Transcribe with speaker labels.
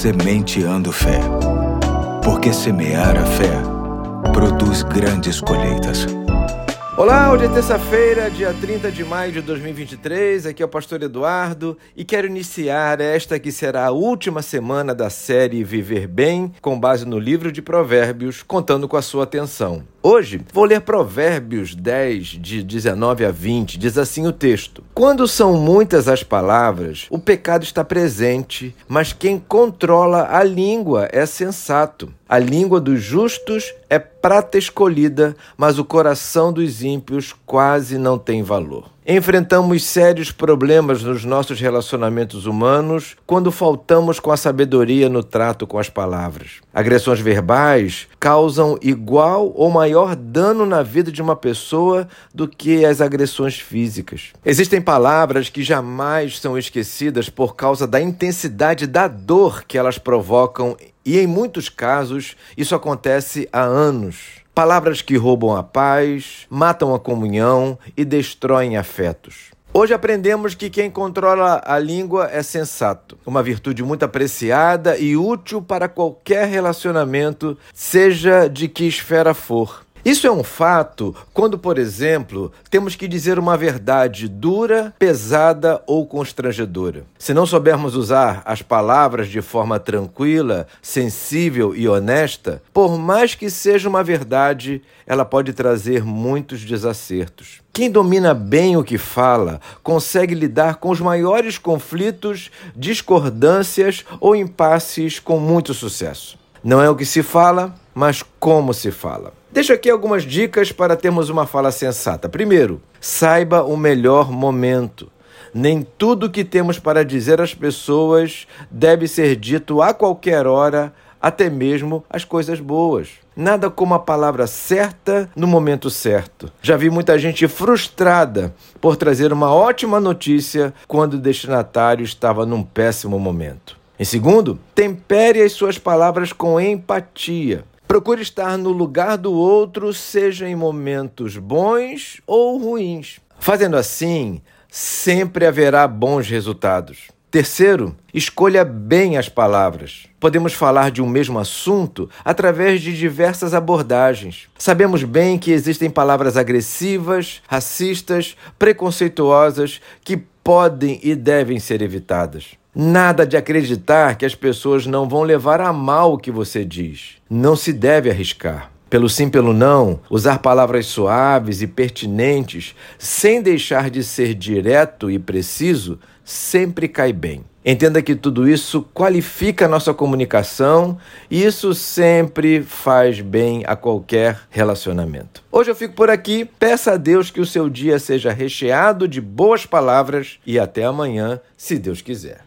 Speaker 1: Sementeando Fé. Porque semear a fé produz grandes colheitas.
Speaker 2: Olá, hoje é terça-feira, dia 30 de maio de 2023. Aqui é o pastor Eduardo e quero iniciar esta que será a última semana da série Viver Bem, com base no livro de Provérbios, contando com a sua atenção. Hoje vou ler Provérbios 10, de 19 a 20. Diz assim o texto: Quando são muitas as palavras, o pecado está presente, mas quem controla a língua é sensato. A língua dos justos é prata escolhida, mas o coração dos ímpios quase não tem valor. Enfrentamos sérios problemas nos nossos relacionamentos humanos quando faltamos com a sabedoria no trato com as palavras. Agressões verbais causam igual ou maior dano na vida de uma pessoa do que as agressões físicas. Existem palavras que jamais são esquecidas por causa da intensidade da dor que elas provocam e, em muitos casos, isso acontece há anos. Palavras que roubam a paz, matam a comunhão e destroem afetos. Hoje aprendemos que quem controla a língua é sensato, uma virtude muito apreciada e útil para qualquer relacionamento, seja de que esfera for. Isso é um fato quando, por exemplo, temos que dizer uma verdade dura, pesada ou constrangedora. Se não soubermos usar as palavras de forma tranquila, sensível e honesta, por mais que seja uma verdade, ela pode trazer muitos desacertos. Quem domina bem o que fala consegue lidar com os maiores conflitos, discordâncias ou impasses com muito sucesso. Não é o que se fala, mas como se fala. Deixo aqui algumas dicas para termos uma fala sensata. Primeiro, saiba o melhor momento. Nem tudo que temos para dizer às pessoas deve ser dito a qualquer hora, até mesmo as coisas boas. Nada como a palavra certa no momento certo. Já vi muita gente frustrada por trazer uma ótima notícia quando o destinatário estava num péssimo momento. Em segundo, tempere as suas palavras com empatia. Procure estar no lugar do outro, seja em momentos bons ou ruins. Fazendo assim, sempre haverá bons resultados. Terceiro, escolha bem as palavras. Podemos falar de um mesmo assunto através de diversas abordagens. Sabemos bem que existem palavras agressivas, racistas, preconceituosas que podem e devem ser evitadas. Nada de acreditar que as pessoas não vão levar a mal o que você diz. Não se deve arriscar. Pelo sim, pelo não, usar palavras suaves e pertinentes, sem deixar de ser direto e preciso, sempre cai bem. Entenda que tudo isso qualifica a nossa comunicação e isso sempre faz bem a qualquer relacionamento. Hoje eu fico por aqui. Peça a Deus que o seu dia seja recheado de boas palavras e até amanhã, se Deus quiser.